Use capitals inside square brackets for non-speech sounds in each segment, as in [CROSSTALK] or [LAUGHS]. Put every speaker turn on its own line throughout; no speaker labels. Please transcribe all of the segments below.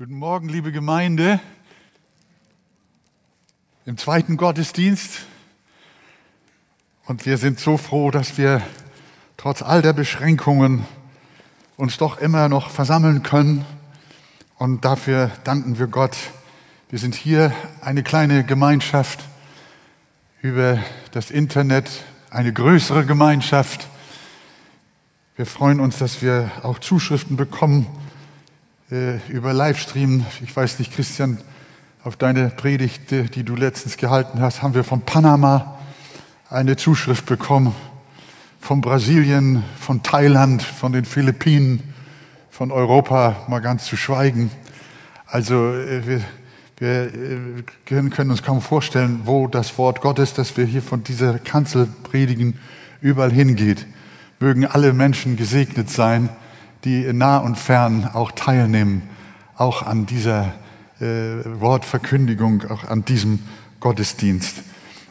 Guten Morgen, liebe Gemeinde. Im zweiten Gottesdienst. Und wir sind so froh, dass wir trotz all der Beschränkungen uns doch immer noch versammeln können. Und dafür danken wir Gott. Wir sind hier eine kleine Gemeinschaft über das Internet, eine größere Gemeinschaft. Wir freuen uns, dass wir auch Zuschriften bekommen äh, über Livestream. Ich weiß nicht, Christian, auf deine Predigt, äh, die du letztens gehalten hast, haben wir von Panama eine Zuschrift bekommen, von Brasilien, von Thailand, von den Philippinen, von Europa, mal ganz zu schweigen. Also äh, wir, wir können uns kaum vorstellen, wo das Wort Gottes, das wir hier von dieser Kanzel predigen, überall hingeht. Mögen alle Menschen gesegnet sein, die nah und fern auch teilnehmen, auch an dieser äh, Wortverkündigung, auch an diesem Gottesdienst.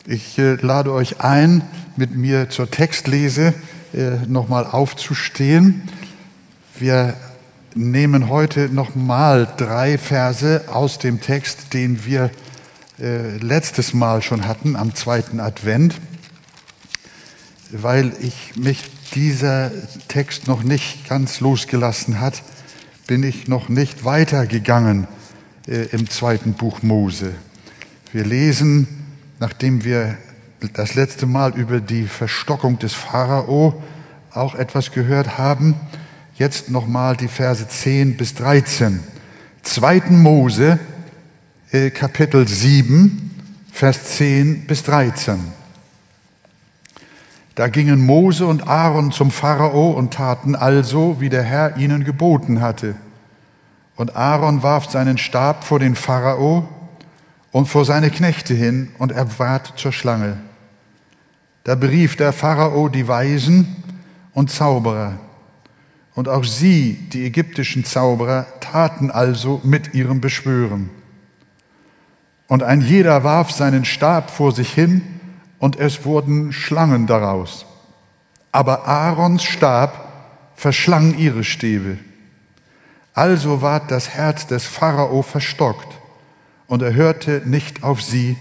Ich äh, lade euch ein, mit mir zur Textlese äh, nochmal aufzustehen. Wir nehmen heute nochmal drei Verse aus dem Text, den wir äh, letztes Mal schon hatten, am zweiten Advent, weil ich mich dieser Text noch nicht ganz losgelassen hat, bin ich noch nicht weitergegangen äh, im zweiten Buch Mose. Wir lesen, nachdem wir das letzte Mal über die Verstockung des Pharao auch etwas gehört haben, jetzt nochmal die Verse 10 bis 13. Zweiten Mose, äh, Kapitel 7, Vers 10 bis 13. Da gingen Mose und Aaron zum Pharao und taten also, wie der Herr ihnen geboten hatte. Und Aaron warf seinen Stab vor den Pharao und vor seine Knechte hin, und er ward zur Schlange. Da berief der Pharao die Weisen und Zauberer. Und auch sie, die ägyptischen Zauberer, taten also mit ihrem Beschwören. Und ein jeder warf seinen Stab vor sich hin, und es wurden Schlangen daraus. Aber Aarons Stab verschlang ihre Stäbe. Also ward das Herz des Pharao verstockt, und er hörte nicht auf sie,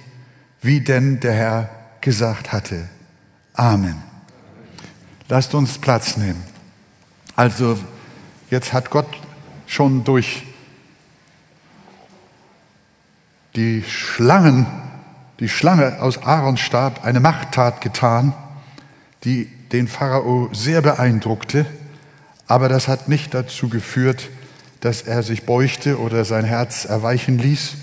wie denn der Herr gesagt hatte. Amen. Lasst uns Platz nehmen. Also jetzt hat Gott schon durch die Schlangen die Schlange aus Aarons Stab eine Machttat getan, die den Pharao sehr beeindruckte, aber das hat nicht dazu geführt, dass er sich beuchte oder sein Herz erweichen ließ,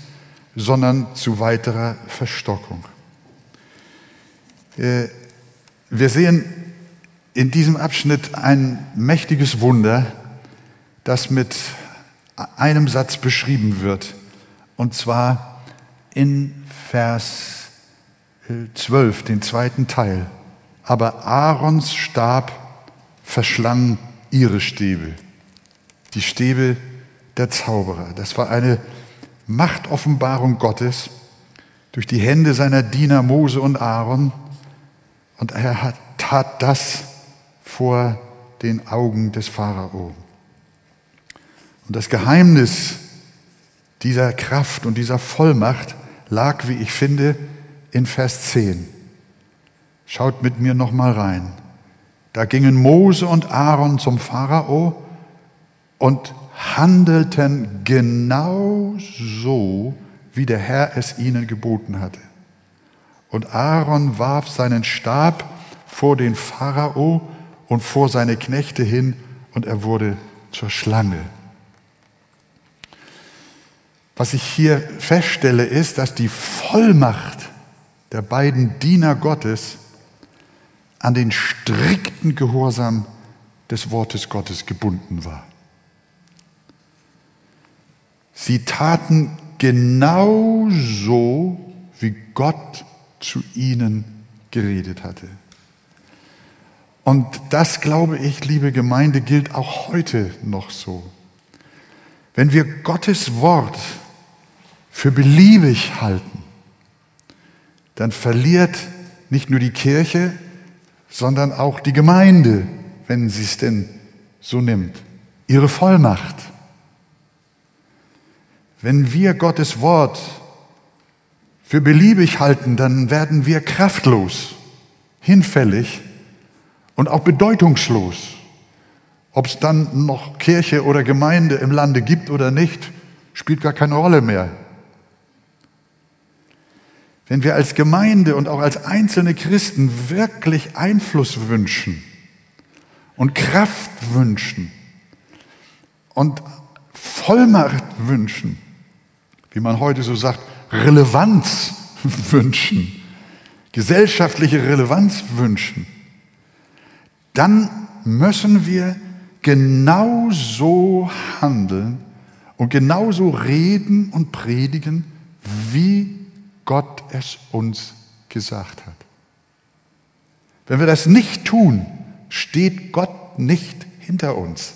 sondern zu weiterer Verstockung. Äh, wir sehen in diesem Abschnitt ein mächtiges Wunder, das mit einem Satz beschrieben wird, und zwar in Vers 12, den zweiten Teil. Aber Aarons Stab verschlang ihre Stäbe, die Stäbe der Zauberer. Das war eine Machtoffenbarung Gottes durch die Hände seiner Diener Mose und Aaron. Und er hat, tat das vor den Augen des Pharao. Und das Geheimnis dieser Kraft und dieser Vollmacht lag, wie ich finde, in Vers 10. Schaut mit mir nochmal rein. Da gingen Mose und Aaron zum Pharao und handelten genau so, wie der Herr es ihnen geboten hatte. Und Aaron warf seinen Stab vor den Pharao und vor seine Knechte hin und er wurde zur Schlange. Was ich hier feststelle, ist, dass die Vollmacht der beiden Diener Gottes an den strikten Gehorsam des Wortes Gottes gebunden war. Sie taten genau so, wie Gott zu ihnen geredet hatte. Und das, glaube ich, liebe Gemeinde, gilt auch heute noch so. Wenn wir Gottes Wort für beliebig halten, dann verliert nicht nur die Kirche, sondern auch die Gemeinde, wenn sie es denn so nimmt, ihre Vollmacht. Wenn wir Gottes Wort für beliebig halten, dann werden wir kraftlos, hinfällig und auch bedeutungslos. Ob es dann noch Kirche oder Gemeinde im Lande gibt oder nicht, spielt gar keine Rolle mehr. Wenn wir als Gemeinde und auch als einzelne Christen wirklich Einfluss wünschen und Kraft wünschen und Vollmacht wünschen, wie man heute so sagt, Relevanz [LAUGHS] wünschen, gesellschaftliche Relevanz wünschen, dann müssen wir genauso handeln und genauso reden und predigen, wie Gott es uns gesagt hat. Wenn wir das nicht tun, steht Gott nicht hinter uns.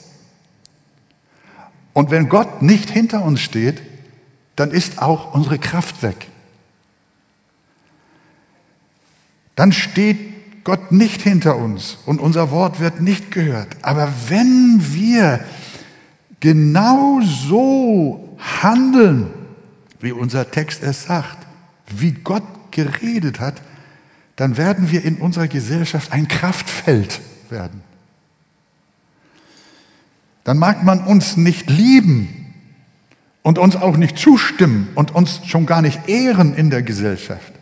Und wenn Gott nicht hinter uns steht, dann ist auch unsere Kraft weg. Dann steht Gott nicht hinter uns und unser Wort wird nicht gehört. Aber wenn wir genau so handeln, wie unser Text es sagt, wie Gott geredet hat, dann werden wir in unserer Gesellschaft ein Kraftfeld werden. Dann mag man uns nicht lieben und uns auch nicht zustimmen und uns schon gar nicht ehren in der Gesellschaft.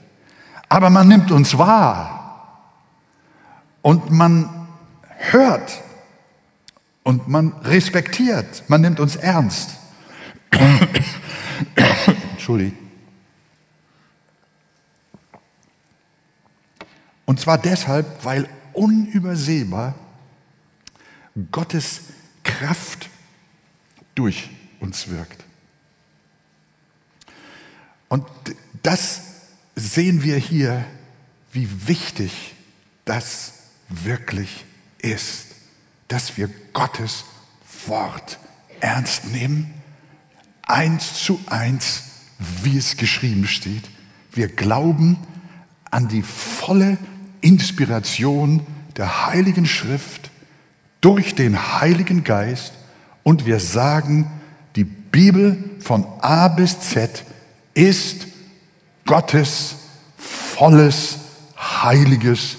Aber man nimmt uns wahr und man hört und man respektiert, man nimmt uns ernst. [COUGHS] Entschuldigung. Und zwar deshalb, weil unübersehbar Gottes Kraft durch uns wirkt. Und das sehen wir hier, wie wichtig das wirklich ist, dass wir Gottes Wort ernst nehmen, eins zu eins, wie es geschrieben steht. Wir glauben an die volle Inspiration der Heiligen Schrift durch den Heiligen Geist und wir sagen, die Bibel von A bis Z ist Gottes volles, heiliges,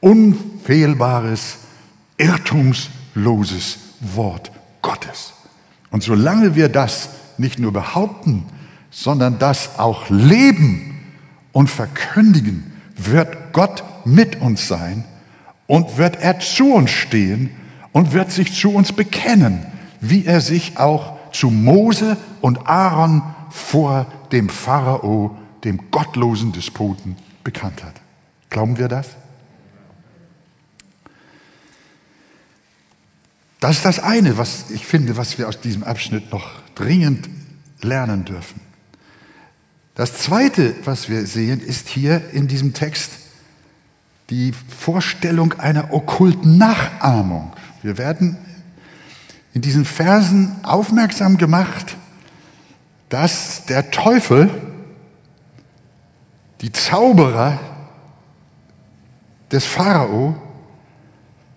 unfehlbares, irrtumsloses Wort Gottes. Und solange wir das nicht nur behaupten, sondern das auch leben und verkündigen, wird Gott mit uns sein und wird er zu uns stehen und wird sich zu uns bekennen, wie er sich auch zu Mose und Aaron vor dem Pharao, dem gottlosen Despoten, bekannt hat. Glauben wir das? Das ist das eine, was ich finde, was wir aus diesem Abschnitt noch dringend lernen dürfen. Das zweite, was wir sehen, ist hier in diesem Text die Vorstellung einer okkulten Nachahmung. Wir werden in diesen Versen aufmerksam gemacht, dass der Teufel, die Zauberer des Pharao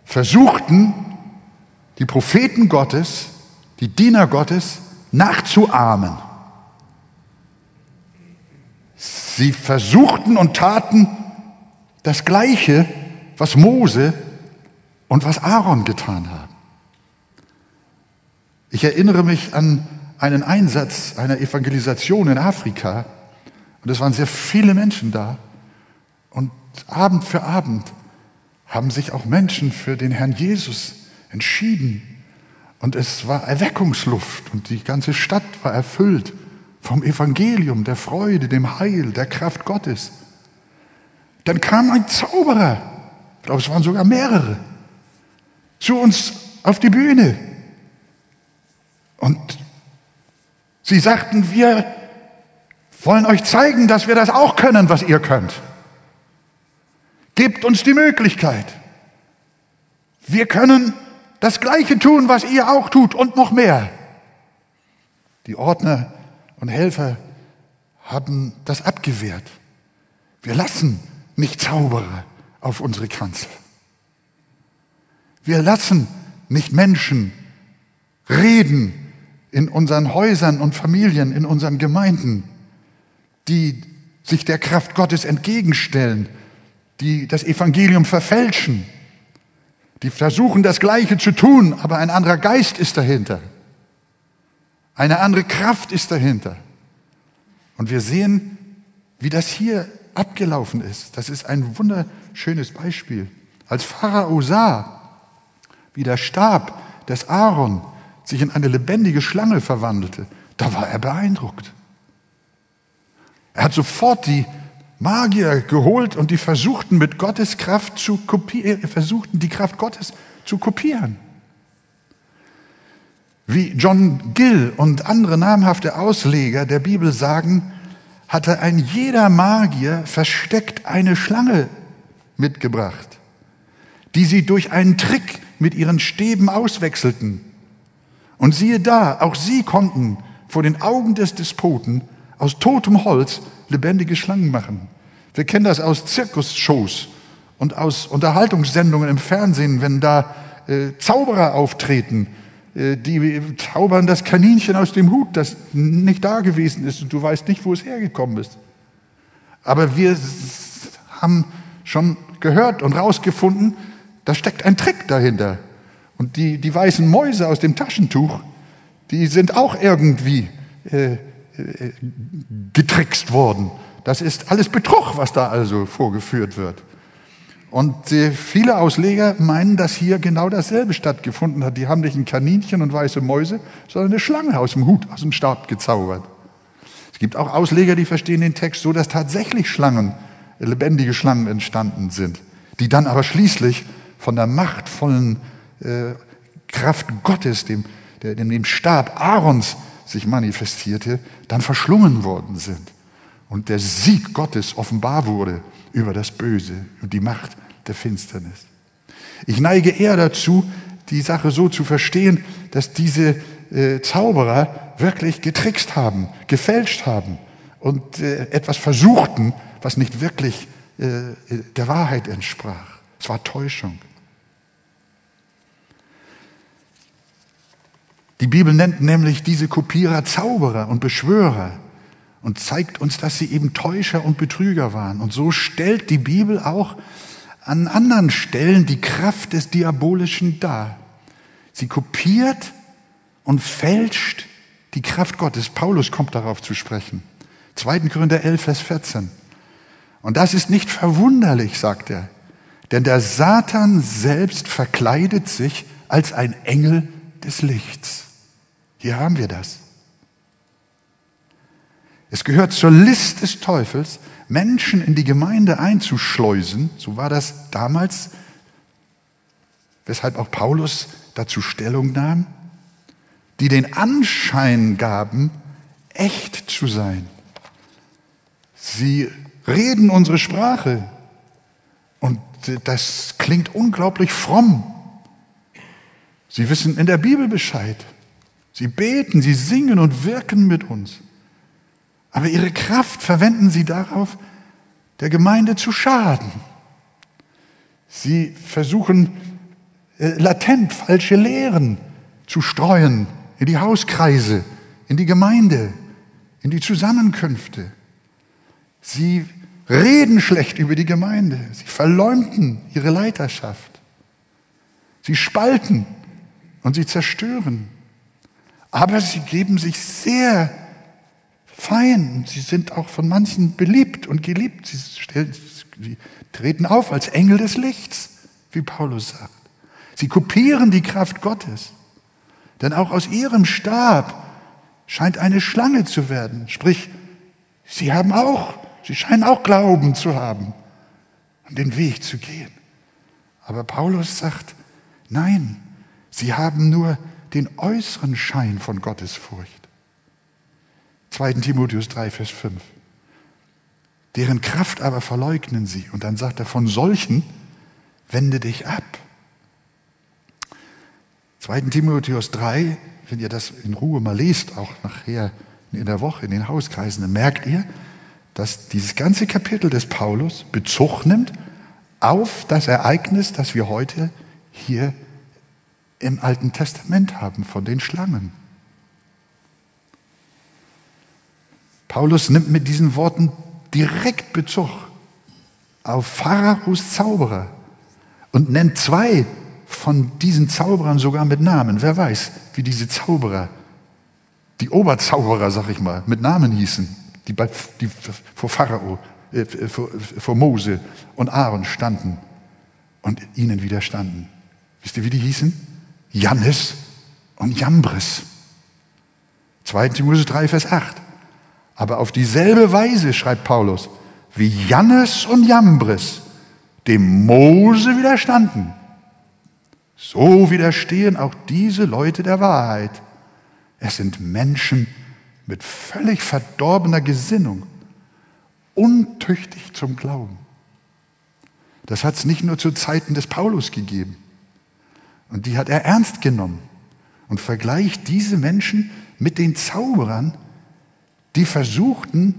versuchten, die Propheten Gottes, die Diener Gottes nachzuahmen. Sie versuchten und taten das Gleiche, was Mose und was Aaron getan haben. Ich erinnere mich an einen Einsatz einer Evangelisation in Afrika und es waren sehr viele Menschen da und Abend für Abend haben sich auch Menschen für den Herrn Jesus entschieden und es war Erweckungsluft und die ganze Stadt war erfüllt vom Evangelium, der Freude, dem Heil, der Kraft Gottes. Dann kam ein Zauberer, ich glaube, es waren sogar mehrere, zu uns auf die Bühne. Und sie sagten, wir wollen euch zeigen, dass wir das auch können, was ihr könnt. Gebt uns die Möglichkeit. Wir können das Gleiche tun, was ihr auch tut und noch mehr. Die Ordner und Helfer haben das abgewehrt. Wir lassen nicht Zauberer auf unsere Kanzel. Wir lassen nicht Menschen reden, in unseren Häusern und Familien, in unseren Gemeinden, die sich der Kraft Gottes entgegenstellen, die das Evangelium verfälschen, die versuchen das Gleiche zu tun, aber ein anderer Geist ist dahinter. Eine andere Kraft ist dahinter. Und wir sehen, wie das hier abgelaufen ist. Das ist ein wunderschönes Beispiel. Als Pharao sah, wie der Stab des Aaron sich in eine lebendige Schlange verwandelte, da war er beeindruckt. Er hat sofort die Magier geholt und die versuchten mit Gottes Kraft zu kopieren, versuchten die Kraft Gottes zu kopieren. Wie John Gill und andere namhafte Ausleger der Bibel sagen, hatte ein jeder Magier versteckt eine Schlange mitgebracht, die sie durch einen Trick mit ihren Stäben auswechselten. Und siehe da, auch sie konnten vor den Augen des Despoten aus totem Holz lebendige Schlangen machen. Wir kennen das aus Zirkusshows und aus Unterhaltungssendungen im Fernsehen, wenn da äh, Zauberer auftreten, die zaubern das Kaninchen aus dem Hut, das nicht da gewesen ist und du weißt nicht, wo es hergekommen ist. Aber wir haben schon gehört und rausgefunden, da steckt ein Trick dahinter. Und die, die weißen Mäuse aus dem Taschentuch, die sind auch irgendwie äh, äh, getrickst worden. Das ist alles Betrug, was da also vorgeführt wird. Und äh, viele Ausleger meinen, dass hier genau dasselbe stattgefunden hat. Die haben nicht ein Kaninchen und weiße Mäuse, sondern eine Schlange aus dem Hut, aus dem Stab gezaubert. Es gibt auch Ausleger, die verstehen den Text so, dass tatsächlich Schlangen, lebendige Schlangen entstanden sind, die dann aber schließlich von der machtvollen äh, Kraft Gottes, dem, der, dem, dem Stab Aarons sich manifestierte, dann verschlungen worden sind. Und der Sieg Gottes offenbar wurde über das Böse und die Macht der Finsternis. Ich neige eher dazu, die Sache so zu verstehen, dass diese äh, Zauberer wirklich getrickst haben, gefälscht haben und äh, etwas versuchten, was nicht wirklich äh, der Wahrheit entsprach. Es war Täuschung. Die Bibel nennt nämlich diese Kopierer Zauberer und Beschwörer und zeigt uns, dass sie eben Täuscher und Betrüger waren. Und so stellt die Bibel auch an anderen Stellen die Kraft des Diabolischen dar. Sie kopiert und fälscht die Kraft Gottes. Paulus kommt darauf zu sprechen. 2. Korinther 11, Vers 14. Und das ist nicht verwunderlich, sagt er, denn der Satan selbst verkleidet sich als ein Engel des Lichts. Hier haben wir das. Es gehört zur List des Teufels, Menschen in die Gemeinde einzuschleusen. So war das damals, weshalb auch Paulus dazu Stellung nahm, die den Anschein gaben, echt zu sein. Sie reden unsere Sprache und das klingt unglaublich fromm. Sie wissen in der Bibel Bescheid. Sie beten, sie singen und wirken mit uns. Aber ihre Kraft verwenden sie darauf, der Gemeinde zu schaden. Sie versuchen äh, latent falsche Lehren zu streuen in die Hauskreise, in die Gemeinde, in die Zusammenkünfte. Sie reden schlecht über die Gemeinde. Sie verleumden ihre Leiterschaft. Sie spalten und sie zerstören. Aber sie geben sich sehr fein. Sie sind auch von manchen beliebt und geliebt. Sie, stellen, sie treten auf als Engel des Lichts, wie Paulus sagt. Sie kopieren die Kraft Gottes. Denn auch aus ihrem Stab scheint eine Schlange zu werden. Sprich, sie haben auch, sie scheinen auch Glauben zu haben und den Weg zu gehen. Aber Paulus sagt, nein, sie haben nur den äußeren Schein von Gottes Furcht. 2. Timotheus 3, Vers 5. Deren Kraft aber verleugnen sie. Und dann sagt er, von solchen wende dich ab. 2. Timotheus 3, wenn ihr das in Ruhe mal lest, auch nachher in der Woche in den Hauskreisen, dann merkt ihr, dass dieses ganze Kapitel des Paulus Bezug nimmt auf das Ereignis, das wir heute hier im Alten Testament haben von den Schlangen. Paulus nimmt mit diesen Worten direkt Bezug auf Pharaos Zauberer und nennt zwei von diesen Zauberern sogar mit Namen. Wer weiß, wie diese Zauberer, die Oberzauberer, sag ich mal, mit Namen hießen, die, bei, die vor Pharao, äh, vor, vor Mose und Aaron standen und ihnen widerstanden. Wisst ihr, wie die hießen? Jannes und Jambres. 2. Timotheus 3, Vers 8. Aber auf dieselbe Weise, schreibt Paulus, wie Jannes und Jambres dem Mose widerstanden, so widerstehen auch diese Leute der Wahrheit. Es sind Menschen mit völlig verdorbener Gesinnung, untüchtig zum Glauben. Das hat es nicht nur zu Zeiten des Paulus gegeben. Und die hat er ernst genommen und vergleicht diese Menschen mit den Zauberern, die versuchten,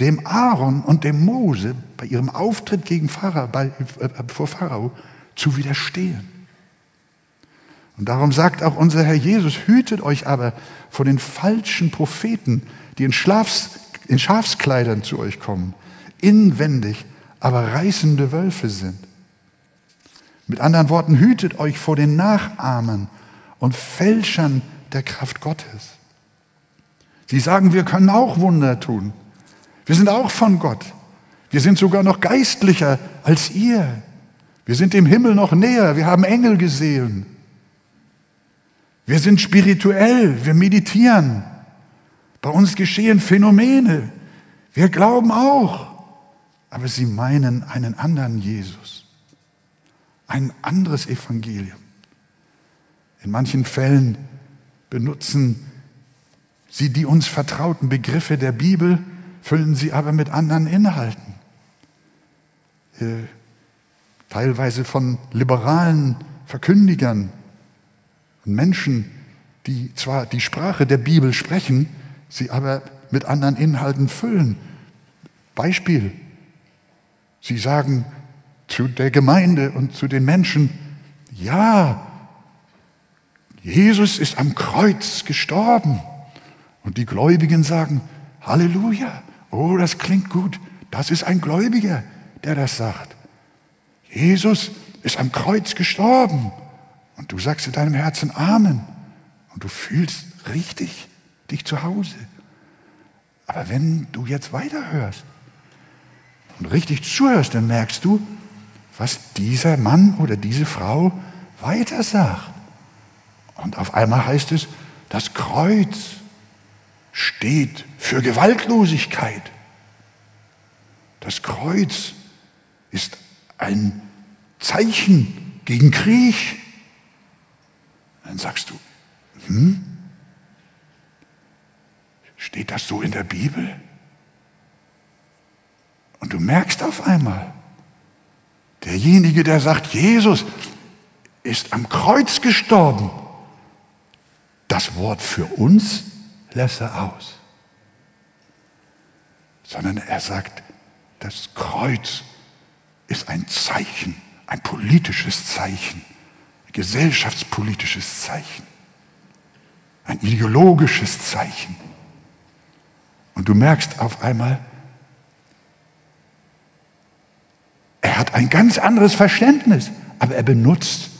dem Aaron und dem Mose bei ihrem Auftritt gegen Pharao, bei, äh, vor Pharao zu widerstehen. Und darum sagt auch unser Herr Jesus, hütet euch aber vor den falschen Propheten, die in, Schlafs, in Schafskleidern zu euch kommen, inwendig aber reißende Wölfe sind. Mit anderen Worten, hütet euch vor den Nachahmern und Fälschern der Kraft Gottes. Sie sagen, wir können auch Wunder tun. Wir sind auch von Gott. Wir sind sogar noch geistlicher als ihr. Wir sind dem Himmel noch näher. Wir haben Engel gesehen. Wir sind spirituell. Wir meditieren. Bei uns geschehen Phänomene. Wir glauben auch. Aber sie meinen einen anderen Jesus. Ein anderes Evangelium. In manchen Fällen benutzen sie die uns vertrauten Begriffe der Bibel, füllen sie aber mit anderen Inhalten. Äh, teilweise von liberalen Verkündigern und Menschen, die zwar die Sprache der Bibel sprechen, sie aber mit anderen Inhalten füllen. Beispiel, sie sagen zu der Gemeinde und zu den Menschen, ja, Jesus ist am Kreuz gestorben. Und die Gläubigen sagen, Halleluja, oh, das klingt gut, das ist ein Gläubiger, der das sagt. Jesus ist am Kreuz gestorben. Und du sagst in deinem Herzen Amen. Und du fühlst richtig dich zu Hause. Aber wenn du jetzt weiterhörst und richtig zuhörst, dann merkst du, was dieser Mann oder diese Frau weiter sagt. Und auf einmal heißt es, das Kreuz steht für Gewaltlosigkeit. Das Kreuz ist ein Zeichen gegen Krieg. Dann sagst du, hm? Steht das so in der Bibel? Und du merkst auf einmal, derjenige, der sagt, Jesus ist am Kreuz gestorben, das Wort für uns lässt er aus. Sondern er sagt, das Kreuz ist ein Zeichen, ein politisches Zeichen gesellschaftspolitisches Zeichen, ein ideologisches Zeichen. Und du merkst auf einmal, er hat ein ganz anderes Verständnis, aber er benutzt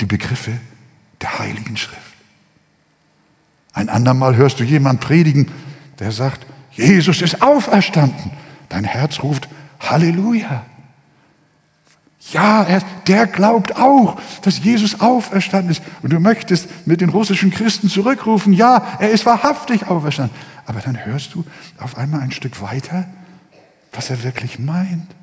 die Begriffe der Heiligen Schrift. Ein andermal hörst du jemand predigen, der sagt, Jesus ist auferstanden. Dein Herz ruft Halleluja. Ja, er, der glaubt auch, dass Jesus auferstanden ist. Und du möchtest mit den russischen Christen zurückrufen, ja, er ist wahrhaftig auferstanden. Aber dann hörst du auf einmal ein Stück weiter, was er wirklich meint.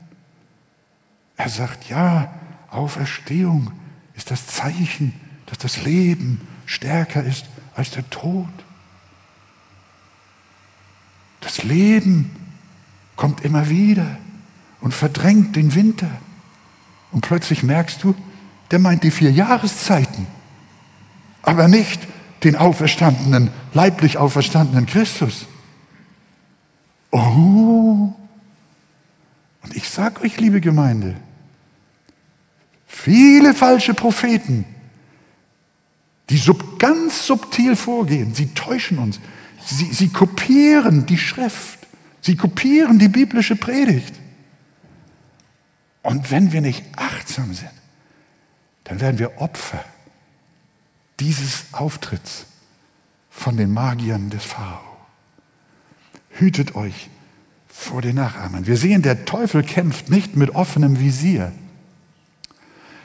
Er sagt, ja, Auferstehung ist das Zeichen, dass das Leben stärker ist als der Tod. Das Leben kommt immer wieder und verdrängt den Winter. Und plötzlich merkst du, der meint die vier Jahreszeiten, aber nicht den auferstandenen, leiblich auferstandenen Christus. Oh, und ich sage euch, liebe Gemeinde, viele falsche Propheten, die sub, ganz subtil vorgehen, sie täuschen uns. Sie, sie kopieren die Schrift. Sie kopieren die biblische Predigt. Und wenn wir nicht achtsam sind, dann werden wir Opfer dieses Auftritts von den Magiern des Pharao. Hütet euch vor den Nachahmern. Wir sehen, der Teufel kämpft nicht mit offenem Visier,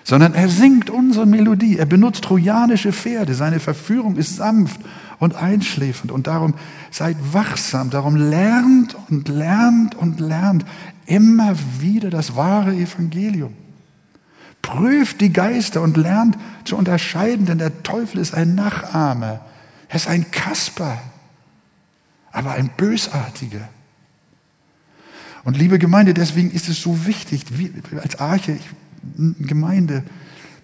sondern er singt unsere Melodie. Er benutzt trojanische Pferde. Seine Verführung ist sanft und einschläfend. Und darum seid wachsam. Darum lernt und lernt und lernt immer wieder das wahre Evangelium. Prüft die Geister und lernt zu unterscheiden, denn der Teufel ist ein Nachahmer. Er ist ein Kasper, aber ein Bösartiger. Und liebe Gemeinde, deswegen ist es so wichtig, als Arche, ich Gemeinde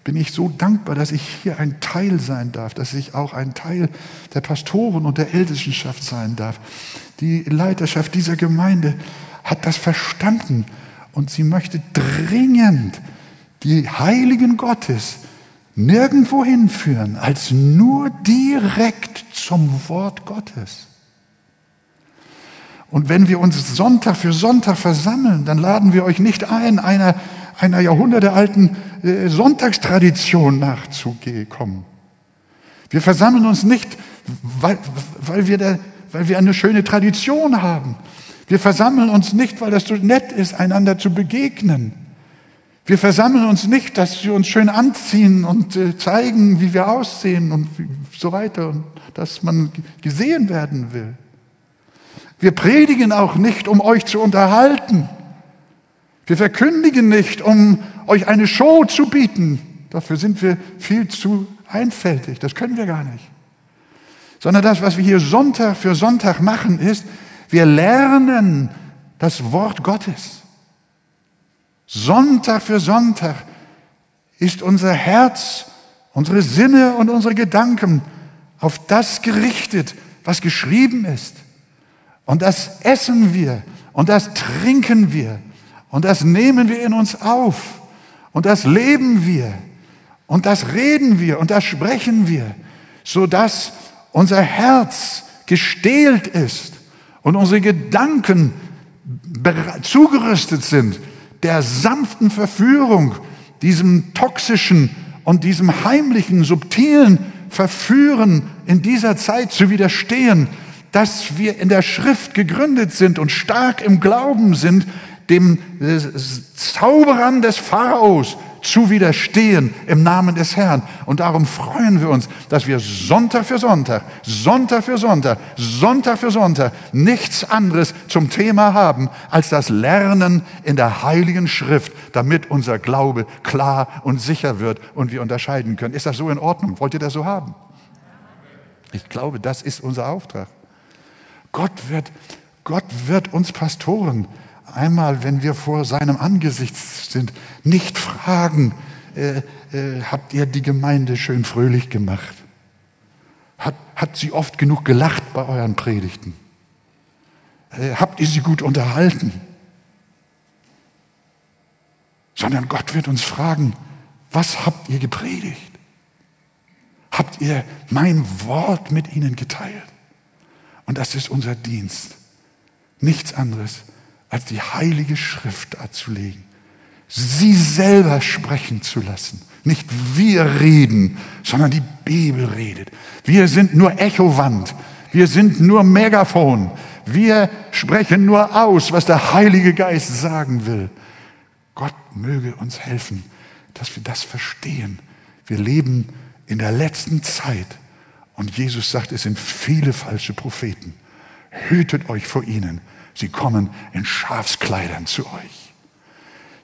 bin ich so dankbar, dass ich hier ein Teil sein darf, dass ich auch ein Teil der Pastoren und der Ältestenschaft sein darf. Die Leiterschaft dieser Gemeinde hat das verstanden und sie möchte dringend die Heiligen Gottes nirgendwo hinführen, als nur direkt zum Wort Gottes. Und wenn wir uns Sonntag für Sonntag versammeln, dann laden wir euch nicht ein, einer einer jahrhundertealten äh, Sonntagstradition nachzukommen. Wir versammeln uns nicht, weil, weil, wir da, weil wir eine schöne Tradition haben. Wir versammeln uns nicht, weil das so nett ist, einander zu begegnen. Wir versammeln uns nicht, dass wir uns schön anziehen und äh, zeigen, wie wir aussehen und so weiter und dass man gesehen werden will. Wir predigen auch nicht, um euch zu unterhalten. Wir verkündigen nicht, um euch eine Show zu bieten. Dafür sind wir viel zu einfältig. Das können wir gar nicht. Sondern das, was wir hier Sonntag für Sonntag machen, ist, wir lernen das Wort Gottes. Sonntag für Sonntag ist unser Herz, unsere Sinne und unsere Gedanken auf das gerichtet, was geschrieben ist. Und das essen wir und das trinken wir und das nehmen wir in uns auf. Und das leben wir. Und das reden wir und das sprechen wir, sodass unser Herz gestählt ist und unsere Zugerüstet zugerüstet sind der sanften Verführung, diesem toxischen und diesem heimlichen, subtilen Verführen in dieser Zeit zu widerstehen, dass wir in der Schrift gegründet sind und stark im Glauben sind, dem Zauberern des Pharaos zu widerstehen im Namen des Herrn. Und darum freuen wir uns, dass wir Sonntag für Sonntag, Sonntag für Sonntag, Sonntag für Sonntag nichts anderes zum Thema haben als das Lernen in der Heiligen Schrift, damit unser Glaube klar und sicher wird und wir unterscheiden können. Ist das so in Ordnung? Wollt ihr das so haben? Ich glaube, das ist unser Auftrag. Gott wird, Gott wird uns Pastoren einmal, wenn wir vor seinem Angesicht sind, nicht fragen, äh, äh, habt ihr die Gemeinde schön fröhlich gemacht? Hat, hat sie oft genug gelacht bei euren Predigten? Äh, habt ihr sie gut unterhalten? Sondern Gott wird uns fragen, was habt ihr gepredigt? Habt ihr mein Wort mit ihnen geteilt? Und das ist unser Dienst. Nichts anderes als die Heilige Schrift darzulegen. Sie selber sprechen zu lassen. Nicht wir reden, sondern die Bibel redet. Wir sind nur Echowand. Wir sind nur Megafon. Wir sprechen nur aus, was der Heilige Geist sagen will. Gott möge uns helfen, dass wir das verstehen. Wir leben in der letzten Zeit und Jesus sagt, es sind viele falsche Propheten. Hütet euch vor ihnen. Sie kommen in Schafskleidern zu euch.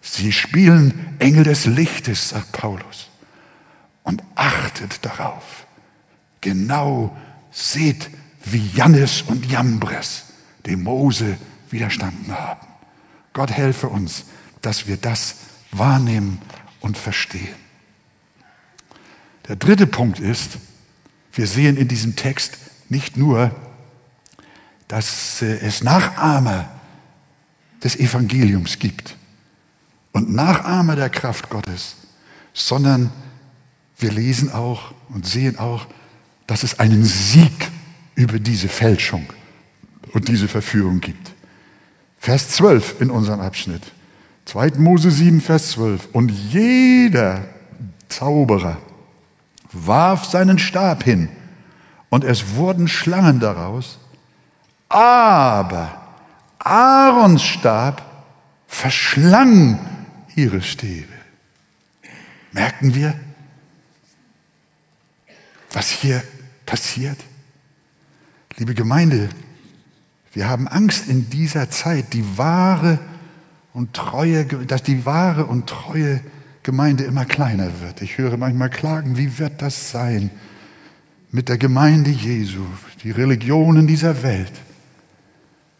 Sie spielen Engel des Lichtes, sagt Paulus. Und achtet darauf. Genau seht, wie Jannes und Jambres dem Mose widerstanden haben. Gott helfe uns, dass wir das wahrnehmen und verstehen. Der dritte Punkt ist, wir sehen in diesem Text nicht nur dass äh, es Nachahmer des Evangeliums gibt und Nachahmer der Kraft Gottes, sondern wir lesen auch und sehen auch, dass es einen Sieg über diese Fälschung und diese Verführung gibt. Vers 12 in unserem Abschnitt. 2. Mose 7, Vers 12. Und jeder Zauberer warf seinen Stab hin und es wurden Schlangen daraus, aber Aarons Stab verschlang ihre Stäbe. Merken wir, was hier passiert? Liebe Gemeinde, wir haben Angst in dieser Zeit, die wahre und treue, dass die wahre und treue Gemeinde immer kleiner wird. Ich höre manchmal Klagen, wie wird das sein mit der Gemeinde Jesu, die Religionen dieser Welt?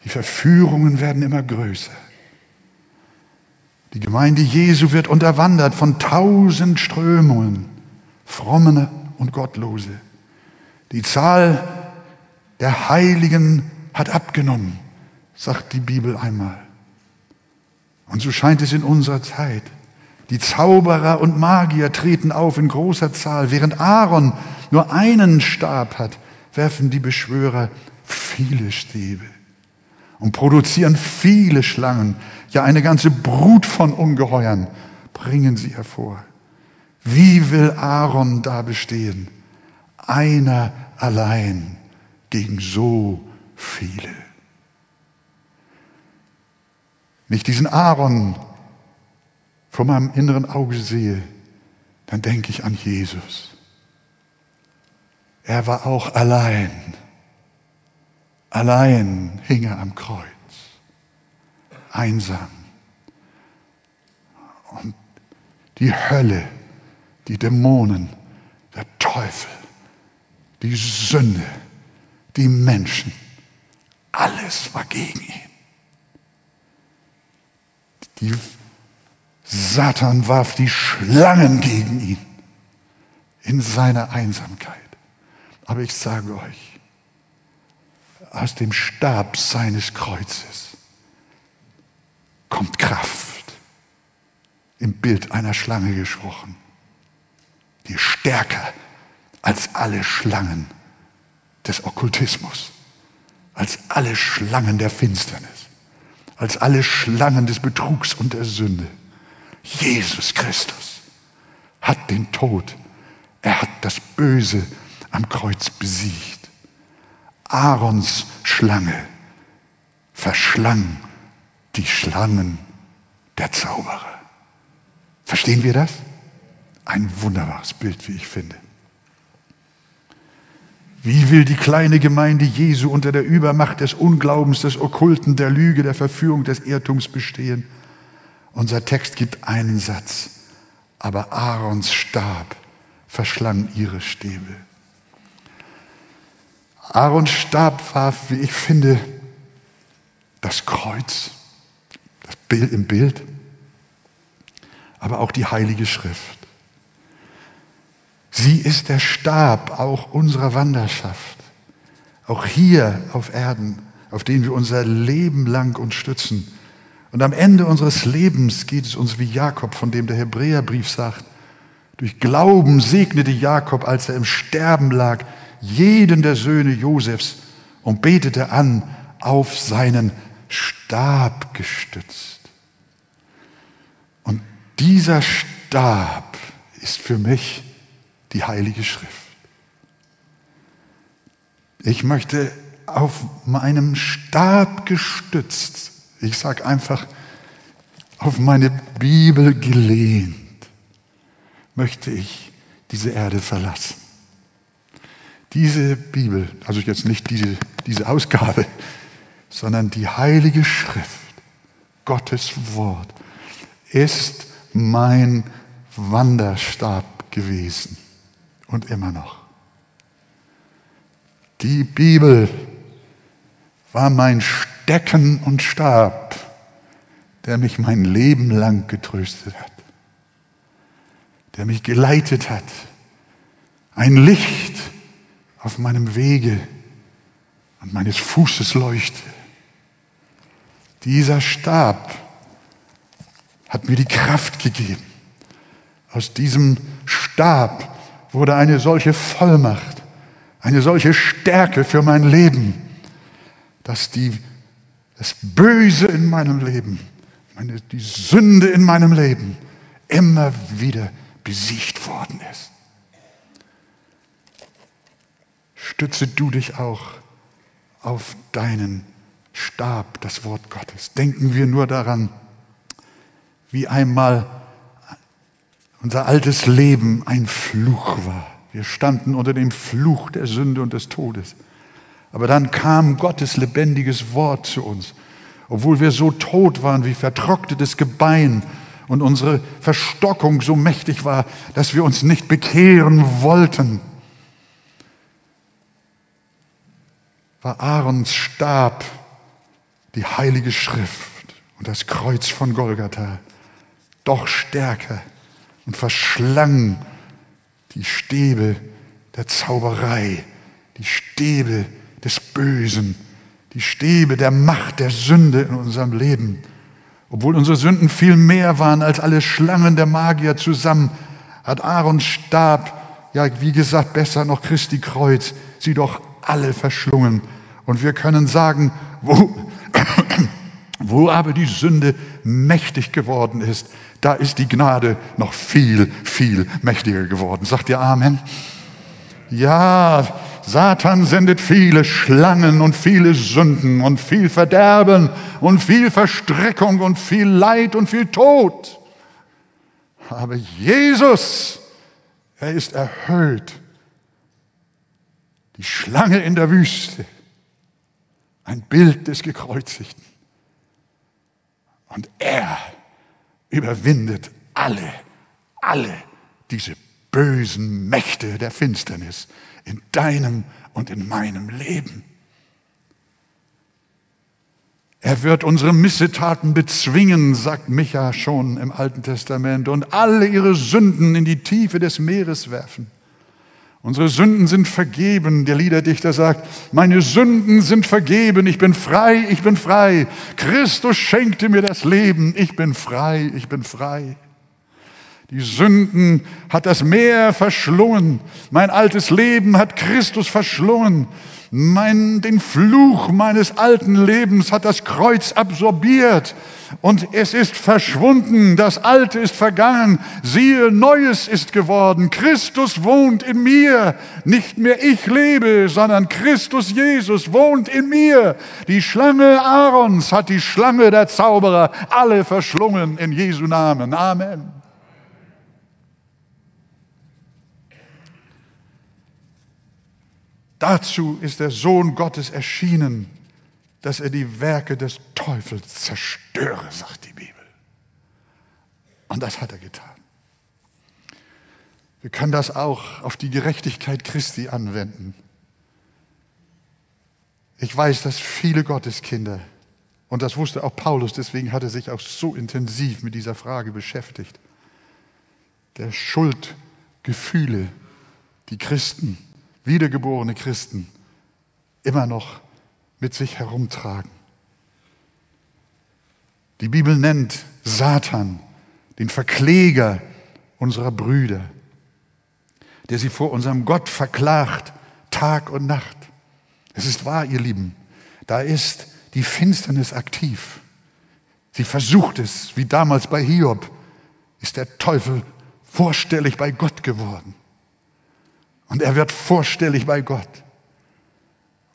Die Verführungen werden immer größer. Die Gemeinde Jesu wird unterwandert von tausend Strömungen, fromme und gottlose. Die Zahl der Heiligen hat abgenommen, sagt die Bibel einmal. Und so scheint es in unserer Zeit. Die Zauberer und Magier treten auf in großer Zahl. Während Aaron nur einen Stab hat, werfen die Beschwörer viele Stäbe und produzieren viele Schlangen. Ja, eine ganze Brut von Ungeheuern bringen sie hervor. Wie will Aaron da bestehen? Einer allein gegen so viele. Nicht diesen Aaron vor meinem inneren Auge sehe, dann denke ich an Jesus. Er war auch allein. Allein hing er am Kreuz. Einsam. Und die Hölle, die Dämonen, der Teufel, die Sünde, die Menschen, alles war gegen ihn. Die Satan warf die Schlangen gegen ihn in seiner Einsamkeit. Aber ich sage euch, aus dem Stab seines Kreuzes kommt Kraft, im Bild einer Schlange gesprochen, die stärker als alle Schlangen des Okkultismus, als alle Schlangen der Finsternis, als alle Schlangen des Betrugs und der Sünde. Jesus Christus hat den Tod, er hat das Böse am Kreuz besiegt. Aarons Schlange verschlang die Schlangen der Zauberer. Verstehen wir das? Ein wunderbares Bild, wie ich finde. Wie will die kleine Gemeinde Jesu unter der Übermacht des Unglaubens, des Okkulten, der Lüge, der Verführung, des Irrtums bestehen? Unser Text gibt einen Satz. Aber Aarons Stab verschlang ihre Stäbe. Aarons Stab war, wie ich finde, das Kreuz, das Bild im Bild, aber auch die Heilige Schrift. Sie ist der Stab auch unserer Wanderschaft, auch hier auf Erden, auf den wir unser Leben lang uns stützen. Und am Ende unseres Lebens geht es uns wie Jakob, von dem der Hebräerbrief sagt, durch Glauben segnete Jakob, als er im Sterben lag, jeden der Söhne Josefs und betete an, auf seinen Stab gestützt. Und dieser Stab ist für mich die Heilige Schrift. Ich möchte auf meinem Stab gestützt, ich sage einfach, auf meine Bibel gelehnt, möchte ich diese Erde verlassen. Diese Bibel, also jetzt nicht diese, diese Ausgabe, sondern die Heilige Schrift, Gottes Wort, ist mein Wanderstab gewesen und immer noch. Die Bibel war mein Stecken und Stab, der mich mein Leben lang getröstet hat, der mich geleitet hat, ein Licht auf meinem Wege und meines Fußes leuchte. Dieser Stab hat mir die Kraft gegeben. Aus diesem Stab wurde eine solche Vollmacht, eine solche Stärke für mein Leben, dass die, das Böse in meinem Leben, meine, die Sünde in meinem Leben immer wieder besiegt worden ist. Stütze du dich auch auf deinen Stab, das Wort Gottes. Denken wir nur daran, wie einmal unser altes Leben ein Fluch war. Wir standen unter dem Fluch der Sünde und des Todes. Aber dann kam Gottes lebendiges Wort zu uns, obwohl wir so tot waren wie vertrocknetes Gebein und unsere Verstockung so mächtig war, dass wir uns nicht bekehren wollten. War Aarons Stab die heilige Schrift und das Kreuz von Golgatha doch stärker und verschlang die Stäbe der Zauberei, die Stäbe des Bösen, die Stäbe der Macht der Sünde in unserem Leben. Obwohl unsere Sünden viel mehr waren als alle Schlangen der Magier zusammen, hat Aarons Stab, ja wie gesagt, besser noch Christi Kreuz, sie doch alle verschlungen. Und wir können sagen, wo, [COUGHS] wo aber die Sünde mächtig geworden ist, da ist die Gnade noch viel, viel mächtiger geworden. Sagt ihr Amen? Ja, Satan sendet viele Schlangen und viele Sünden und viel Verderben und viel Verstreckung und viel Leid und viel Tod. Aber Jesus, er ist erhöht. Die Schlange in der Wüste, ein Bild des Gekreuzigten. Und er überwindet alle, alle diese bösen Mächte der Finsternis in deinem und in meinem Leben. Er wird unsere Missetaten bezwingen, sagt Micha schon im Alten Testament, und alle ihre Sünden in die Tiefe des Meeres werfen. Unsere Sünden sind vergeben. Der Liederdichter sagt, meine Sünden sind vergeben. Ich bin frei, ich bin frei. Christus schenkte mir das Leben. Ich bin frei, ich bin frei. Die Sünden hat das Meer verschlungen. Mein altes Leben hat Christus verschlungen. Mein, den Fluch meines alten Lebens hat das Kreuz absorbiert und es ist verschwunden. Das Alte ist vergangen. Siehe, Neues ist geworden. Christus wohnt in mir. Nicht mehr ich lebe, sondern Christus Jesus wohnt in mir. Die Schlange Aarons hat die Schlange der Zauberer alle verschlungen in Jesu Namen. Amen. Dazu ist der Sohn Gottes erschienen, dass er die Werke des Teufels zerstöre, sagt die Bibel. Und das hat er getan. Wir können das auch auf die Gerechtigkeit Christi anwenden. Ich weiß, dass viele Gotteskinder, und das wusste auch Paulus, deswegen hat er sich auch so intensiv mit dieser Frage beschäftigt, der Schuldgefühle, die Christen wiedergeborene Christen immer noch mit sich herumtragen. Die Bibel nennt Satan den Verkläger unserer Brüder, der sie vor unserem Gott verklagt, Tag und Nacht. Es ist wahr, ihr Lieben, da ist die Finsternis aktiv. Sie versucht es, wie damals bei Hiob, ist der Teufel vorstellig bei Gott geworden. Und er wird vorstellig bei Gott.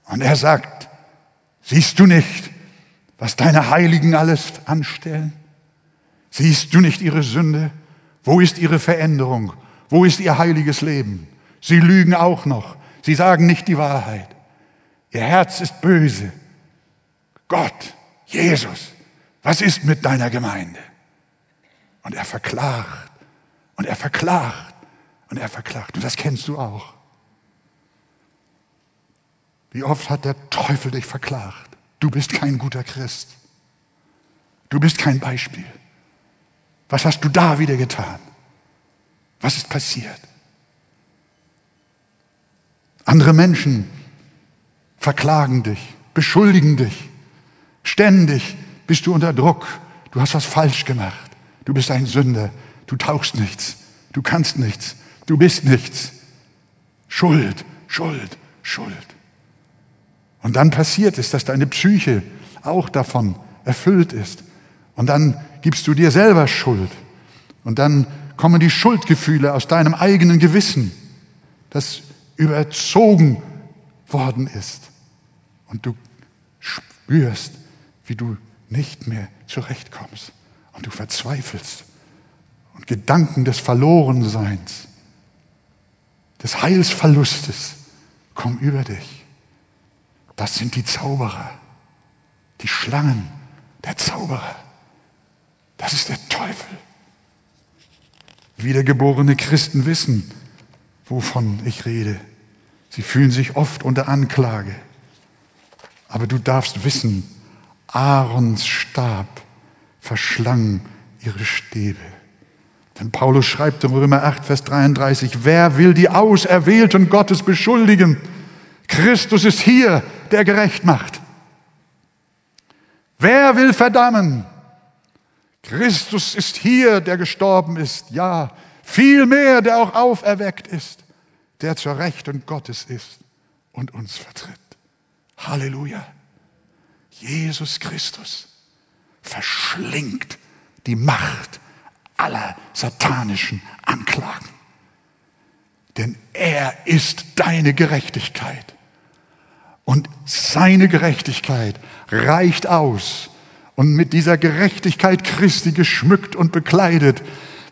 Und er sagt, siehst du nicht, was deine Heiligen alles anstellen? Siehst du nicht ihre Sünde? Wo ist ihre Veränderung? Wo ist ihr heiliges Leben? Sie lügen auch noch. Sie sagen nicht die Wahrheit. Ihr Herz ist böse. Gott, Jesus, was ist mit deiner Gemeinde? Und er verklagt und er verklagt und er verklagt. Und das kennst du auch. Wie oft hat der Teufel dich verklagt? Du bist kein guter Christ. Du bist kein Beispiel. Was hast du da wieder getan? Was ist passiert? Andere Menschen verklagen dich, beschuldigen dich. Ständig bist du unter Druck. Du hast was falsch gemacht. Du bist ein Sünder. Du tauchst nichts. Du kannst nichts. Du bist nichts. Schuld, Schuld, Schuld. Und dann passiert es, dass deine Psyche auch davon erfüllt ist. Und dann gibst du dir selber Schuld. Und dann kommen die Schuldgefühle aus deinem eigenen Gewissen, das überzogen worden ist. Und du spürst, wie du nicht mehr zurechtkommst. Und du verzweifelst. Und Gedanken des Verlorenseins, des Heilsverlustes kommen über dich. Das sind die Zauberer, die Schlangen der Zauberer. Das ist der Teufel. Wiedergeborene Christen wissen, wovon ich rede. Sie fühlen sich oft unter Anklage. Aber du darfst wissen, Aarons Stab verschlang ihre Stäbe. Denn Paulus schreibt im Römer 8, Vers 33, wer will die Auserwählten Gottes beschuldigen? Christus ist hier, der gerecht macht. Wer will verdammen? Christus ist hier, der gestorben ist, ja, vielmehr, der auch auferweckt ist, der zur Rechten Gottes ist und uns vertritt. Halleluja. Jesus Christus verschlingt die Macht aller satanischen Anklagen. Denn er ist deine Gerechtigkeit. Und seine Gerechtigkeit reicht aus, und mit dieser Gerechtigkeit Christi geschmückt und bekleidet,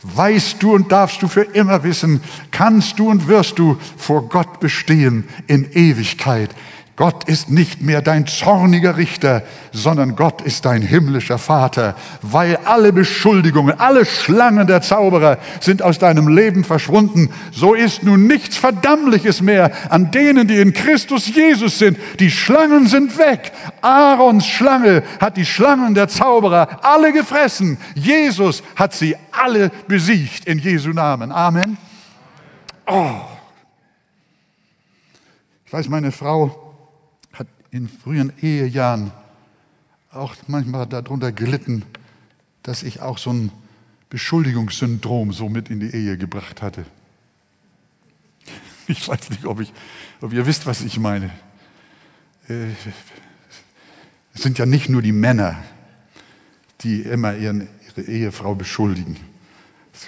weißt du und darfst du für immer wissen, kannst du und wirst du vor Gott bestehen in Ewigkeit. Gott ist nicht mehr dein zorniger Richter, sondern Gott ist dein himmlischer Vater, weil alle Beschuldigungen, alle Schlangen der Zauberer sind aus deinem Leben verschwunden. So ist nun nichts Verdammliches mehr an denen, die in Christus Jesus sind. Die Schlangen sind weg. Aarons Schlange hat die Schlangen der Zauberer alle gefressen. Jesus hat sie alle besiegt in Jesu Namen. Amen. Oh. Ich weiß, meine Frau in frühen Ehejahren auch manchmal darunter gelitten, dass ich auch so ein Beschuldigungssyndrom so mit in die Ehe gebracht hatte. [LAUGHS] Ich weiß nicht, ob, ich, ob ihr wisst, was ich meine. Äh, es sind ja nicht nur die Männer, die immer ihren, ihre Ehefrau beschuldigen.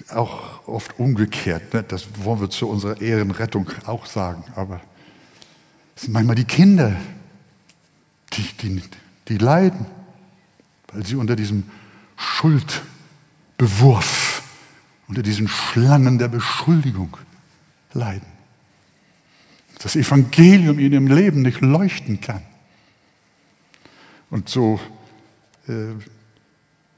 auch oft umgekehrt. Ne? Das wollen wir zu unserer Ehrenrettung auch sagen. Aber es sind manchmal die Kinder, die, die, die leiden, weil sie unter diesem Schuldbewurf, unter diesen Schlangen der Beschuldigung leiden. Das Evangelium in ihrem Leben nicht leuchten kann. Und so äh,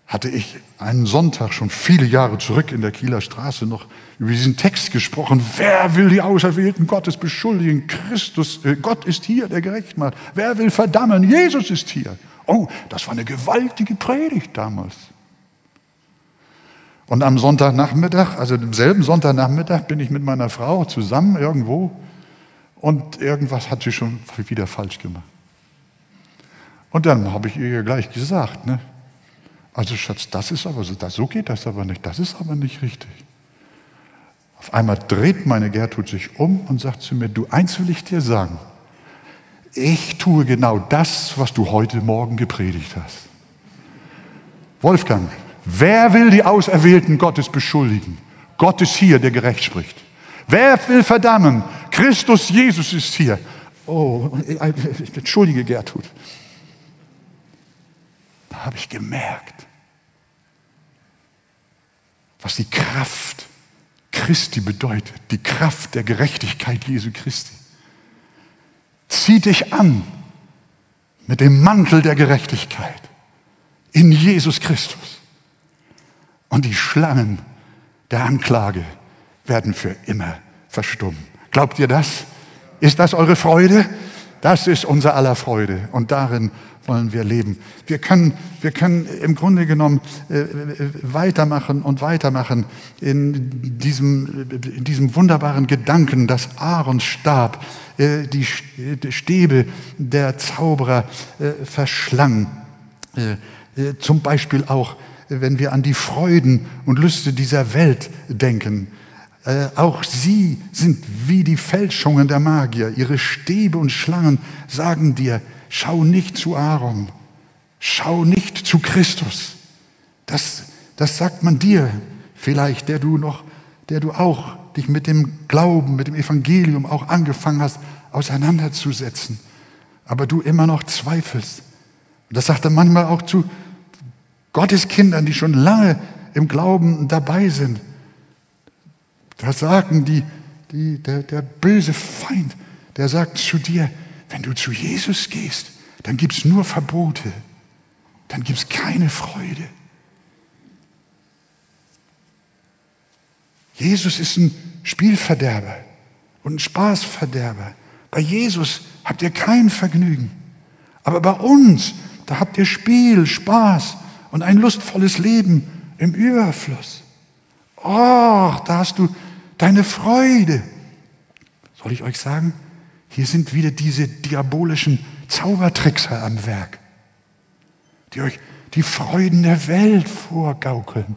hatte ich einen Sonntag schon viele Jahre zurück in der Kieler Straße noch über diesen Text gesprochen. Wer will die Auserwählten Gottes beschuldigen? Christus, äh, Gott ist hier, der gerecht macht. Wer will verdammen? Jesus ist hier. Oh, das war eine gewaltige Predigt damals. Und am Sonntagnachmittag, also dem selben Sonntagnachmittag, bin ich mit meiner Frau zusammen irgendwo und irgendwas hat sie schon wieder falsch gemacht. Und dann habe ich ihr gleich gesagt, ne? Also Schatz, das ist aber so, das, so geht das aber nicht, das ist aber nicht richtig. Auf einmal dreht meine Gertrud sich um und sagt zu mir, du, eins will ich dir sagen, ich tue genau das, was du heute Morgen gepredigt hast. Wolfgang, wer will die Auserwählten Gottes beschuldigen? Gott ist hier, der gerecht spricht. Wer will verdammen? Christus Jesus ist hier. Oh, entschuldige Gertrud. Da habe ich gemerkt, was die Kraft Christi bedeutet, die Kraft der Gerechtigkeit Jesu Christi. Zieh dich an mit dem Mantel der Gerechtigkeit in Jesus Christus. Und die Schlangen der Anklage werden für immer verstummen. Glaubt ihr das? Ist das eure Freude? Das ist unser aller Freude. Und darin wollen wir leben. Wir können, wir können im Grunde genommen äh, weitermachen und weitermachen in diesem, in diesem wunderbaren Gedanken, dass Aarons Stab äh, die, die Stäbe der Zauberer äh, verschlang. Äh, äh, zum Beispiel auch, wenn wir an die Freuden und Lüste dieser Welt denken. Äh, auch sie sind wie die Fälschungen der Magier. Ihre Stäbe und Schlangen sagen dir, schau nicht zu Aaron, schau nicht zu Christus. Das, das sagt man dir vielleicht, der du noch, der du auch dich mit dem Glauben, mit dem Evangelium auch angefangen hast, auseinanderzusetzen. Aber du immer noch zweifelst. Und das sagt er manchmal auch zu Gottes Kindern, die schon lange im Glauben dabei sind. Da sagen die, die, der, der böse Feind, der sagt zu dir, wenn du zu Jesus gehst, dann gibt es nur Verbote, dann gibt es keine Freude. Jesus ist ein Spielverderber und ein Spaßverderber. Bei Jesus habt ihr kein Vergnügen. Aber bei uns, da habt ihr Spiel, Spaß und ein lustvolles Leben im Überfluss. Oh, da hast du deine Freude. Soll ich euch sagen, hier sind wieder diese diabolischen Zaubertrickser am Werk, die euch die Freuden der Welt vorgaukeln.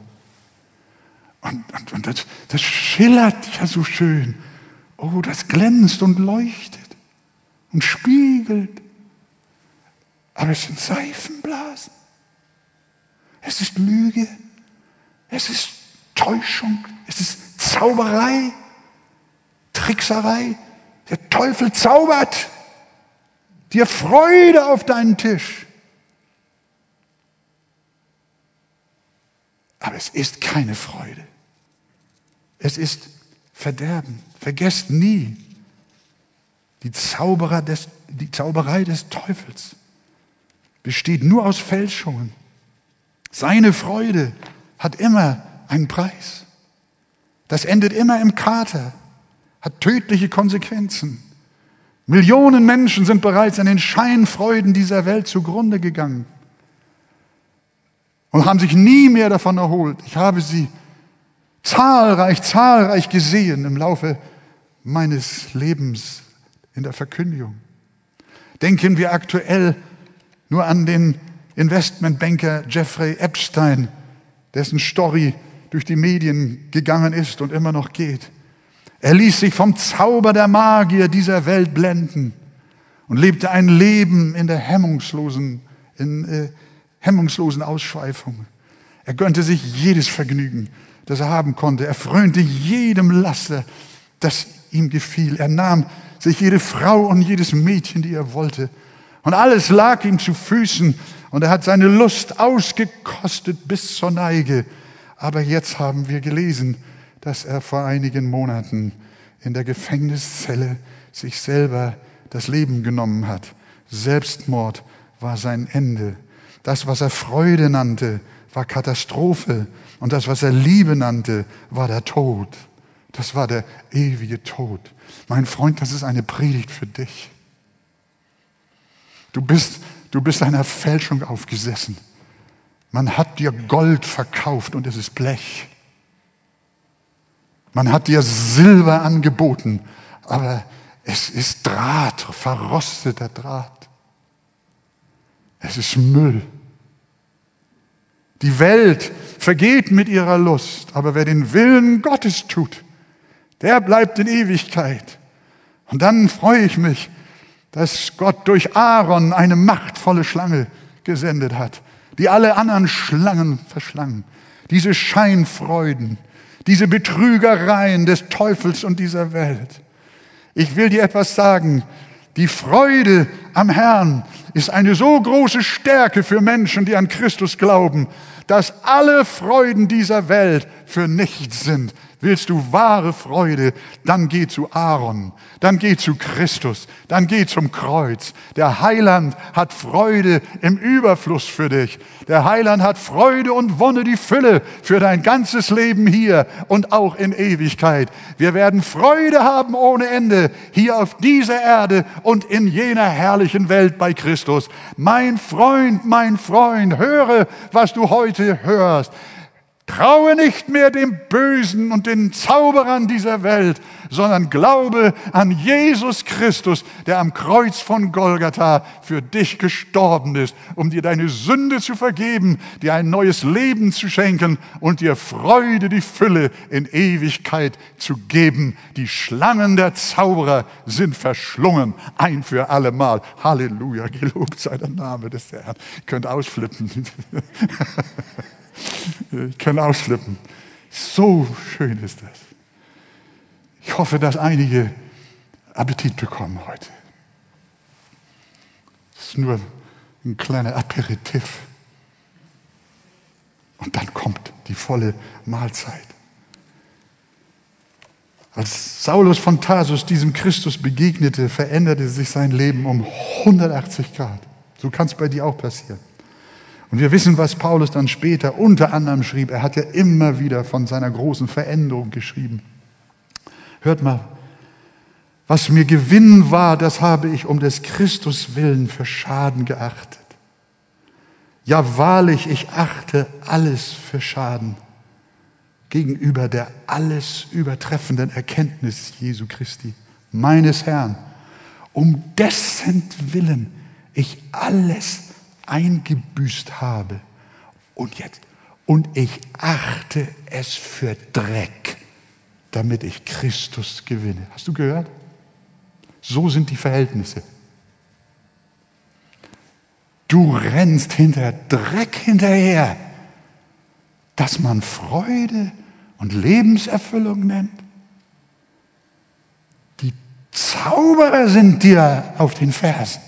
Und, und, und das, das schillert ja so schön. Oh, das glänzt und leuchtet und spiegelt. Aber es sind Seifenblasen. Es ist Lüge. Es ist Täuschung. Es ist Zauberei. Trickserei. Der Teufel zaubert dir Freude auf deinen Tisch. Aber es ist keine Freude. Es ist Verderben. Vergesst nie die, Zauberer des, die Zauberei des Teufels besteht nur aus Fälschungen. Seine Freude hat immer einen Preis. Das endet immer im Kater, hat tödliche Konsequenzen. Millionen Menschen sind bereits an den Scheinfreuden dieser Welt zugrunde gegangen und haben sich nie mehr davon erholt. Ich habe sie zahlreich, zahlreich gesehen im Laufe meines Lebens in der Verkündigung. Denken wir aktuell nur an den Investmentbanker Jeffrey Epstein, dessen Story durch die Medien gegangen ist und immer noch geht. Er ließ sich vom Zauber der Magier dieser Welt blenden und lebte ein Leben in der hemmungslosen, in, äh, hemmungslosen Ausschweifung. Er gönnte sich jedes Vergnügen, das er haben konnte. Er frönte jedem Laster, das ihm gefiel. Er nahm sich jede Frau und jedes Mädchen, die er wollte. Und alles lag ihm zu Füßen und er hat seine Lust ausgekostet bis zur Neige. Aber jetzt haben wir gelesen, dass er vor einigen Monaten in der Gefängniszelle sich selber das Leben genommen hat. Selbstmord war sein Ende. Das, was er Freude nannte, war Katastrophe. Und das, was er Liebe nannte, war der Tod. Das war der ewige Tod. Mein Freund, das ist eine Predigt für dich. Du bist, du bist einer Fälschung aufgesessen. Man hat dir Gold verkauft und es ist Blech. Man hat dir Silber angeboten, aber es ist Draht, verrosteter Draht. Es ist Müll. Die Welt vergeht mit ihrer Lust, aber wer den Willen Gottes tut, der bleibt in Ewigkeit. Und dann freue ich mich, dass Gott durch Aaron eine machtvolle Schlange gesendet hat, die alle anderen Schlangen verschlang. Diese Scheinfreuden, diese Betrügereien des Teufels und dieser Welt. Ich will dir etwas sagen. Die Freude am Herrn ist eine so große Stärke für Menschen, die an Christus glauben, dass alle Freuden dieser Welt für nichts sind, Willst du wahre Freude, dann geh zu Aaron, dann geh zu Christus, dann geh zum Kreuz. Der Heiland hat Freude im Überfluss für dich. Der Heiland hat Freude und Wonne die Fülle für dein ganzes Leben hier und auch in Ewigkeit. Wir werden Freude haben ohne Ende hier auf dieser Erde und in jener herrlichen Welt bei Christus. Mein Freund, mein Freund, höre, was du heute hörst. Traue nicht mehr dem Bösen und den Zauberern dieser Welt, sondern glaube an Jesus Christus, der am Kreuz von Golgatha für dich gestorben ist, um dir deine Sünde zu vergeben, dir ein neues Leben zu schenken und dir Freude, die Fülle in Ewigkeit zu geben. Die Schlangen der Zauberer sind verschlungen, ein für allemal. Halleluja, gelobt sei der Name des Herrn. Ihr könnt ausflippen. [LAUGHS] Ich kann ausflippen. So schön ist das. Ich hoffe, dass einige Appetit bekommen heute. Das ist nur ein kleiner Aperitif. Und dann kommt die volle Mahlzeit. Als Saulus von Tarsus diesem Christus begegnete, veränderte sich sein Leben um 180 Grad. So kann es bei dir auch passieren. Und wir wissen, was Paulus dann später unter anderem schrieb. Er hat ja immer wieder von seiner großen Veränderung geschrieben. Hört mal, was mir Gewinn war, das habe ich um des Christus willen für Schaden geachtet. Ja, wahrlich, ich achte alles für Schaden gegenüber der alles übertreffenden Erkenntnis Jesu Christi, meines Herrn, um dessen Willen ich alles eingebüßt habe. Und jetzt, und ich achte es für Dreck, damit ich Christus gewinne. Hast du gehört? So sind die Verhältnisse. Du rennst hinter Dreck hinterher, dass man Freude und Lebenserfüllung nennt. Die Zauberer sind dir auf den Fersen.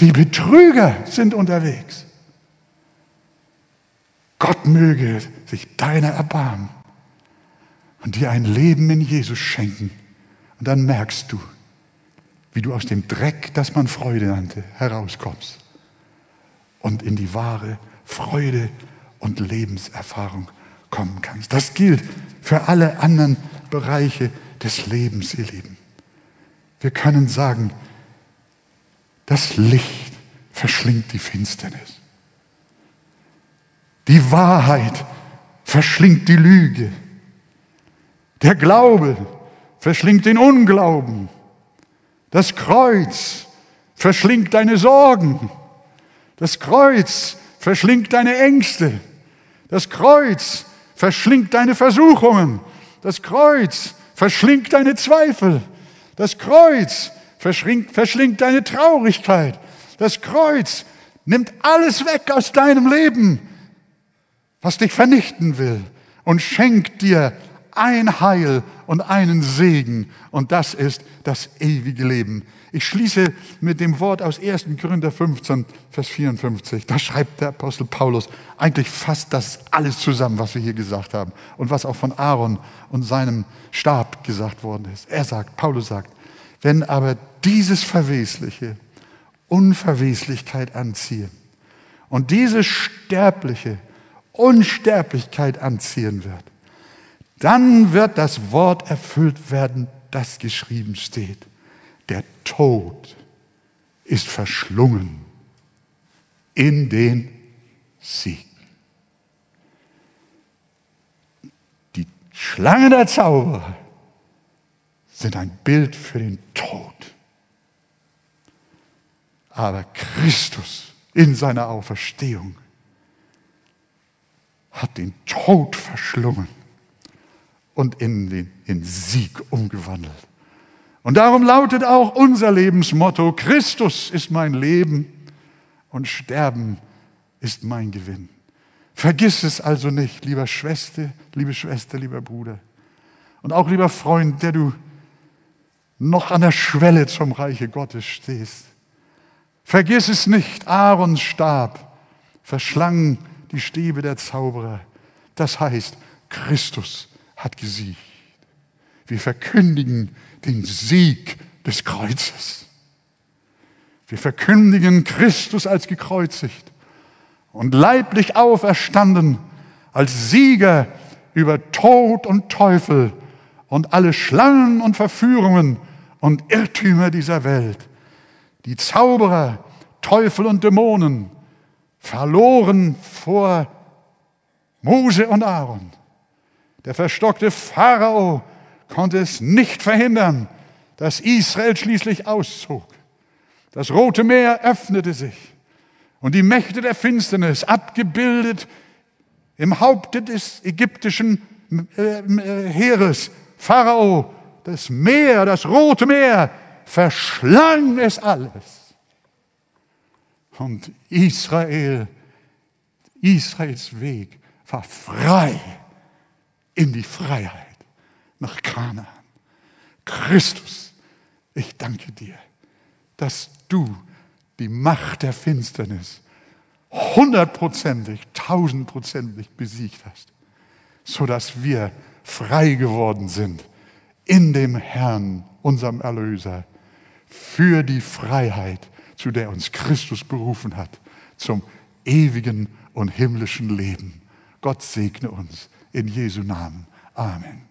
Die Betrüger sind unterwegs. Gott möge sich deiner erbarmen und dir ein Leben in Jesus schenken. Und dann merkst du, wie du aus dem Dreck, das man Freude nannte, herauskommst und in die wahre Freude und Lebenserfahrung kommen kannst. Das gilt für alle anderen Bereiche des Lebens, ihr Lieben. Wir können sagen, das Licht verschlingt die Finsternis. Die Wahrheit verschlingt die Lüge. Der Glaube verschlingt den Unglauben. Das Kreuz verschlingt deine Sorgen. Das Kreuz verschlingt deine Ängste. Das Kreuz verschlingt deine Versuchungen. Das Kreuz verschlingt deine Zweifel. Das Kreuz verschlingt, verschlingt deine Traurigkeit. Das Kreuz nimmt alles weg aus deinem Leben, was dich vernichten will und schenkt dir ein Heil und einen Segen. Und das ist das ewige Leben. Ich schließe mit dem Wort aus 1. Korinther 15, Vers 54. Da schreibt der Apostel Paulus eigentlich fast das alles zusammen, was wir hier gesagt haben und was auch von Aaron und seinem Stab gesagt worden ist. Er sagt, Paulus sagt, wenn aber dieses Verwesliche Unverweslichkeit anziehen und diese sterbliche Unsterblichkeit anziehen wird, dann wird das Wort erfüllt werden, das geschrieben steht. Der Tod ist verschlungen in den Sieg. Die Schlange der Zauberer sind ein Bild für den Tod. Aber Christus in seiner Auferstehung hat den Tod verschlungen und in den in Sieg umgewandelt. Und darum lautet auch unser Lebensmotto, Christus ist mein Leben und Sterben ist mein Gewinn. Vergiss es also nicht, lieber Schwester, liebe Schwester, lieber Bruder. Und auch lieber Freund, der du noch an der Schwelle zum Reiche Gottes stehst. Vergiss es nicht, Aarons Stab verschlang die Stäbe der Zauberer. Das heißt, Christus hat gesiegt. Wir verkündigen den Sieg des Kreuzes. Wir verkündigen Christus als gekreuzigt und leiblich auferstanden, als Sieger über Tod und Teufel und alle Schlangen und Verführungen und Irrtümer dieser Welt. Die Zauberer, Teufel und Dämonen verloren vor Mose und Aaron. Der verstockte Pharao konnte es nicht verhindern, dass Israel schließlich auszog. Das Rote Meer öffnete sich und die Mächte der Finsternis, abgebildet im Haupte des ägyptischen äh, äh, Heeres, Pharao, das Meer, das Rote Meer, verschlang es alles. Und Israel, Israels Weg war frei in die Freiheit nach Kanaan. Christus, ich danke dir, dass du die Macht der Finsternis hundertprozentig, tausendprozentig besiegt hast, sodass wir frei geworden sind in dem Herrn, unserem Erlöser, für die Freiheit, zu der uns Christus berufen hat, zum ewigen und himmlischen Leben. Gott segne uns in Jesu Namen. Amen.